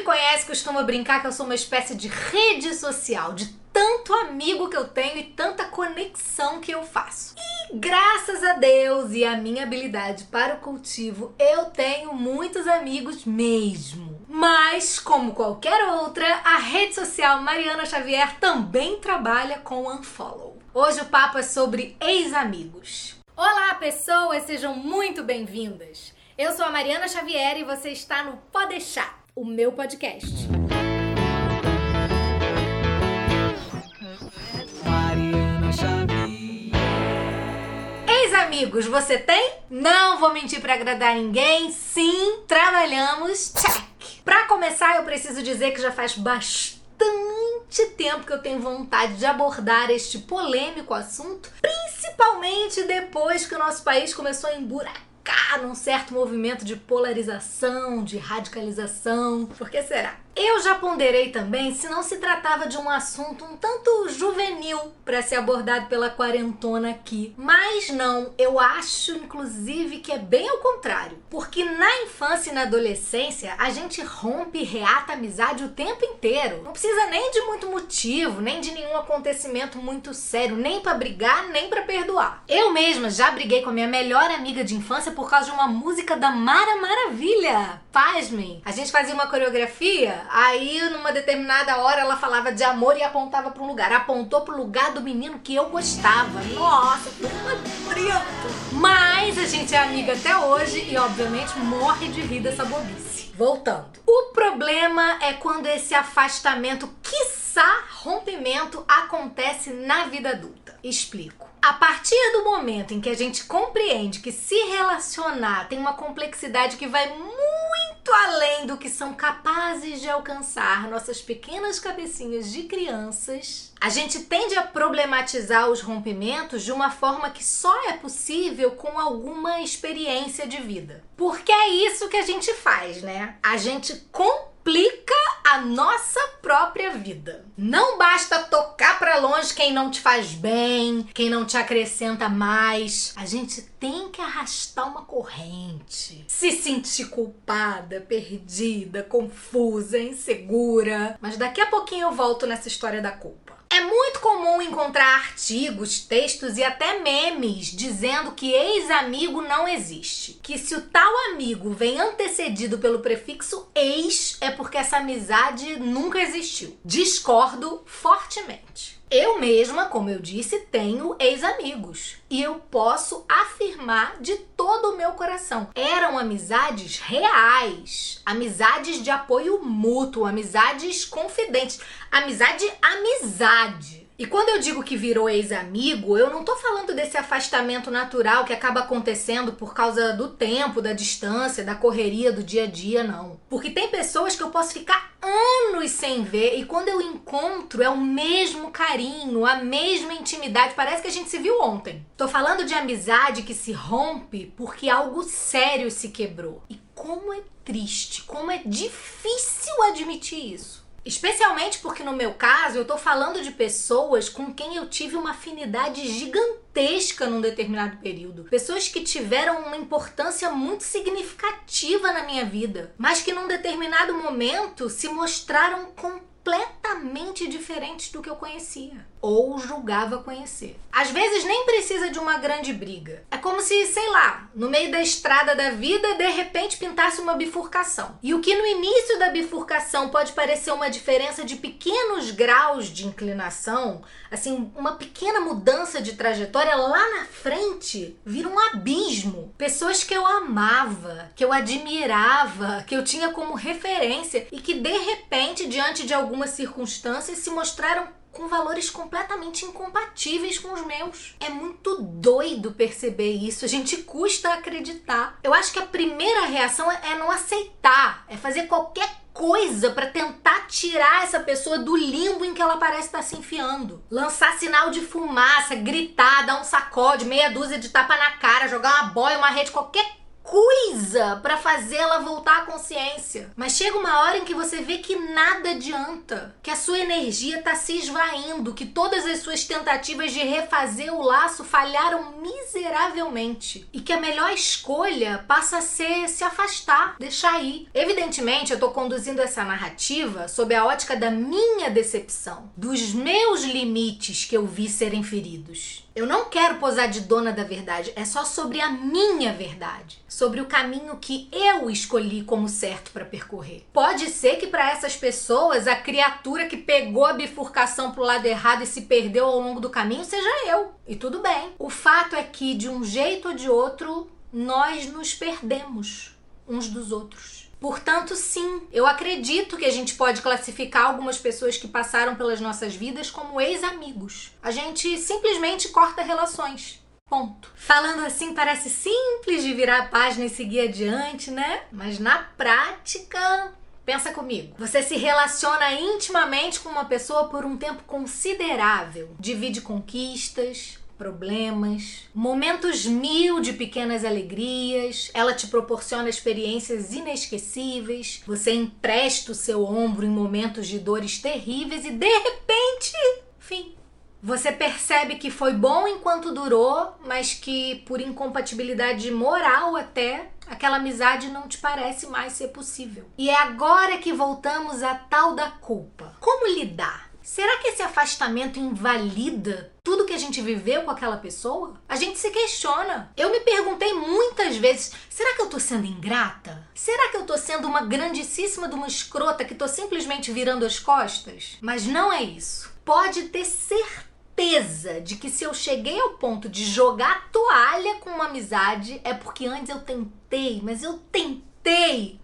me conhece costuma brincar que eu sou uma espécie de rede social, de tanto amigo que eu tenho e tanta conexão que eu faço. E graças a Deus e a minha habilidade para o cultivo, eu tenho muitos amigos mesmo. Mas, como qualquer outra, a rede social Mariana Xavier também trabalha com unfollow. Hoje o papo é sobre ex-amigos. Olá, pessoas, sejam muito bem-vindas. Eu sou a Mariana Xavier e você está no Pode Deixar, o meu podcast. Xavier. Ex-amigos, você tem? Não vou mentir para agradar ninguém. Sim, trabalhamos. Check. Para começar, eu preciso dizer que já faz bastante tempo que eu tenho vontade de abordar este polêmico assunto, principalmente depois que o nosso país começou a emburacar num certo movimento de polarização, de radicalização. Por que será? Eu já ponderei também se não se tratava de um assunto um tanto juvenil para ser abordado pela quarentona aqui. Mas não, eu acho inclusive que é bem ao contrário. Porque na infância e na adolescência a gente rompe e reata amizade o tempo inteiro. Não precisa nem de muito motivo, nem de nenhum acontecimento muito sério, nem para brigar, nem para perdoar. Eu mesma já briguei com a minha melhor amiga de infância por causa de uma música da Mara Maravilha. Pasmem, a gente fazia uma coreografia Aí, numa determinada hora, ela falava de amor e apontava para um lugar. Apontou para o lugar do menino que eu gostava. Nossa, foi uma. Mas a gente é amiga até hoje e, obviamente, morre de rir dessa bobice. Voltando. O problema é quando esse afastamento, quiçá rompimento, acontece na vida adulta. Explico. A partir do momento em que a gente compreende que se relacionar tem uma complexidade que vai muito além do que são capazes de alcançar nossas pequenas cabecinhas de crianças, a gente tende a problematizar os rompimentos de uma forma que só é possível com alguma experiência de vida. Porque é isso que a gente faz, né? A gente complica a nossa própria vida. Não basta tocar para longe quem não te faz bem, quem não te acrescenta mais. A gente tem que arrastar uma corrente. Se sentir culpada, perdida, confusa, insegura. Mas daqui a pouquinho eu volto nessa história da culpa. É muito comum encontrar artigos, textos e até memes dizendo que ex-amigo não existe. Que se o tal amigo vem antecedido pelo prefixo ex, é porque essa amizade nunca existiu. Discordo fortemente. Eu mesma, como eu disse, tenho ex-amigos e eu posso afirmar de todo o meu coração. Eram amizades reais, amizades de apoio mútuo, amizades confidentes, amizade, amizade. E quando eu digo que virou ex-amigo, eu não tô falando desse afastamento natural que acaba acontecendo por causa do tempo, da distância, da correria do dia a dia, não. Porque tem pessoas que eu posso ficar anos sem ver e quando eu encontro é o mesmo carinho, a mesma intimidade, parece que a gente se viu ontem. Tô falando de amizade que se rompe porque algo sério se quebrou. E como é triste, como é difícil admitir isso. Especialmente porque no meu caso eu tô falando de pessoas com quem eu tive uma afinidade gigantesca num determinado período. Pessoas que tiveram uma importância muito significativa na minha vida, mas que num determinado momento se mostraram completamente diferentes do que eu conhecia ou julgava conhecer. Às vezes nem precisa de uma grande briga. É como se, sei lá, no meio da estrada da vida, de repente pintasse uma bifurcação. E o que no início da bifurcação pode parecer uma diferença de pequenos graus de inclinação, assim, uma pequena mudança de trajetória, lá na frente vira um abismo. Pessoas que eu amava, que eu admirava, que eu tinha como referência e que de repente, diante de algumas circunstâncias, se mostraram com valores completamente incompatíveis com os meus. É muito doido perceber isso, a gente custa acreditar. Eu acho que a primeira reação é não aceitar, é fazer qualquer coisa para tentar tirar essa pessoa do limbo em que ela parece estar se enfiando. Lançar sinal de fumaça, gritar, dar um sacode, meia dúzia de tapa na cara, jogar uma boia, uma rede, qualquer coisa para fazê-la voltar à consciência. Mas chega uma hora em que você vê que nada adianta, que a sua energia tá se esvaindo, que todas as suas tentativas de refazer o laço falharam miseravelmente e que a melhor escolha passa a ser se afastar, deixar ir. Evidentemente, eu tô conduzindo essa narrativa sob a ótica da minha decepção, dos meus limites que eu vi serem feridos. Eu não quero posar de dona da verdade, é só sobre a minha verdade, sobre o caminho que eu escolhi como certo para percorrer. Pode ser que para essas pessoas a criatura que pegou a bifurcação pro lado errado e se perdeu ao longo do caminho seja eu. E tudo bem. O fato é que de um jeito ou de outro nós nos perdemos uns dos outros. Portanto, sim, eu acredito que a gente pode classificar algumas pessoas que passaram pelas nossas vidas como ex-amigos. A gente simplesmente corta relações. Ponto. Falando assim parece simples de virar a página e seguir adiante, né? Mas na prática, Pensa comigo. Você se relaciona intimamente com uma pessoa por um tempo considerável. Divide conquistas, problemas, momentos mil de pequenas alegrias, ela te proporciona experiências inesquecíveis, você empresta o seu ombro em momentos de dores terríveis e de repente, fim. Você percebe que foi bom enquanto durou, mas que por incompatibilidade moral até, aquela amizade não te parece mais ser possível. E é agora que voltamos à tal da culpa. Como lidar? Será que esse afastamento invalida tudo que a gente viveu com aquela pessoa? A gente se questiona. Eu me perguntei muitas vezes: será que eu tô sendo ingrata? Será que eu tô sendo uma grandíssima de uma escrota que tô simplesmente virando as costas? Mas não é isso. Pode ter certeza de que se eu cheguei ao ponto de jogar toalha com uma amizade é porque antes eu tentei, mas eu tentei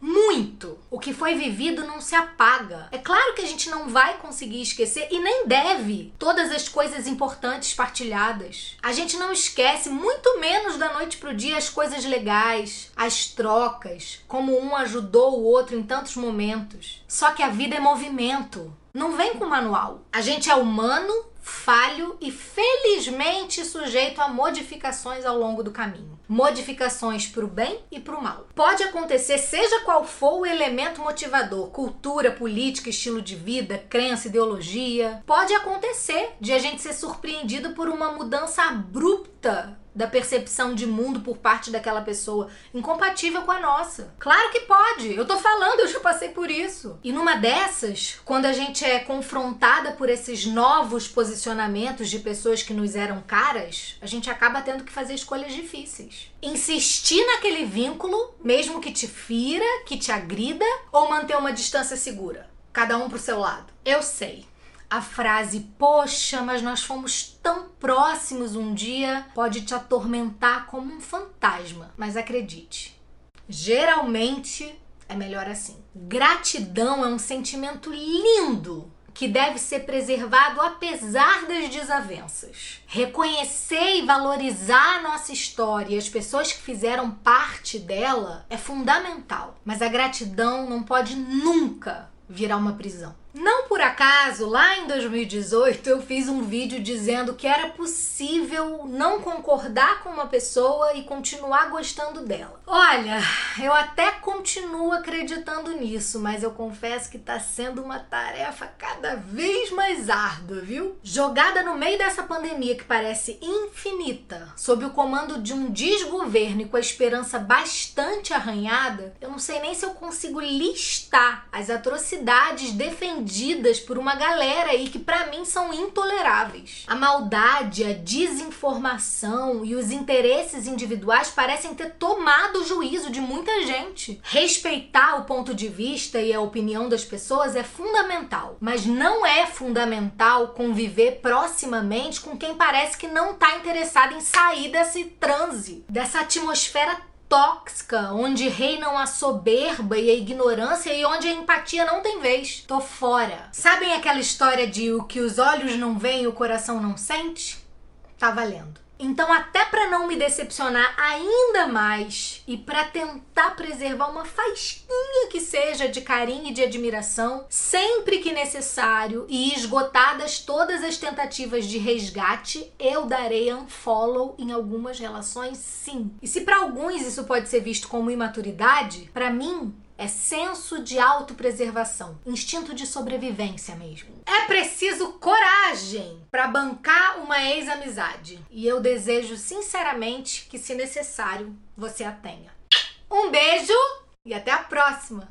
muito. O que foi vivido não se apaga. É claro que a gente não vai conseguir esquecer e nem deve todas as coisas importantes partilhadas. A gente não esquece, muito menos da noite pro dia, as coisas legais, as trocas, como um ajudou o outro em tantos momentos. Só que a vida é movimento. Não vem com manual. A gente é humano falho e felizmente sujeito a modificações ao longo do caminho. Modificações para o bem e para o mal. Pode acontecer, seja qual for o elemento motivador, cultura, política, estilo de vida, crença, ideologia. Pode acontecer de a gente ser surpreendido por uma mudança abrupta da percepção de mundo por parte daquela pessoa incompatível com a nossa. Claro que pode. Eu tô falando, eu já passei por isso. E numa dessas, quando a gente é confrontada por esses novos posicionamentos de pessoas que nos eram caras, a gente acaba tendo que fazer escolhas difíceis. Insistir naquele vínculo, mesmo que te fira, que te agrida, ou manter uma distância segura. Cada um pro seu lado. Eu sei a frase, poxa, mas nós fomos tão próximos um dia, pode te atormentar como um fantasma. Mas acredite, geralmente é melhor assim. Gratidão é um sentimento lindo que deve ser preservado apesar das desavenças. Reconhecer e valorizar a nossa história e as pessoas que fizeram parte dela é fundamental, mas a gratidão não pode nunca virar uma prisão. Não acaso, lá em 2018 eu fiz um vídeo dizendo que era possível não concordar com uma pessoa e continuar gostando dela. Olha, eu até continuo acreditando nisso, mas eu confesso que tá sendo uma tarefa cada vez mais árdua, viu? Jogada no meio dessa pandemia que parece infinita, sob o comando de um desgoverno e com a esperança bastante arranhada, eu não sei nem se eu consigo listar as atrocidades defendidas defendidas por uma galera aí que para mim são intoleráveis. A maldade, a desinformação e os interesses individuais parecem ter tomado o juízo de muita gente. Respeitar o ponto de vista e a opinião das pessoas é fundamental, mas não é fundamental conviver proximamente com quem parece que não está interessado em sair desse transe, dessa atmosfera tóxica, onde reinam a soberba e a ignorância e onde a empatia não tem vez. Tô fora. Sabem aquela história de o que os olhos não veem, o coração não sente? Tá valendo. Então, até para não me decepcionar ainda mais e para tentar preservar uma faísquinha que seja de carinho e de admiração, sempre que necessário e esgotadas todas as tentativas de resgate, eu darei unfollow em algumas relações, sim. E se para alguns isso pode ser visto como imaturidade, para mim é senso de autopreservação, instinto de sobrevivência mesmo. É preciso coragem para bancar uma ex-amizade. E eu desejo sinceramente que, se necessário, você a tenha. Um beijo e até a próxima!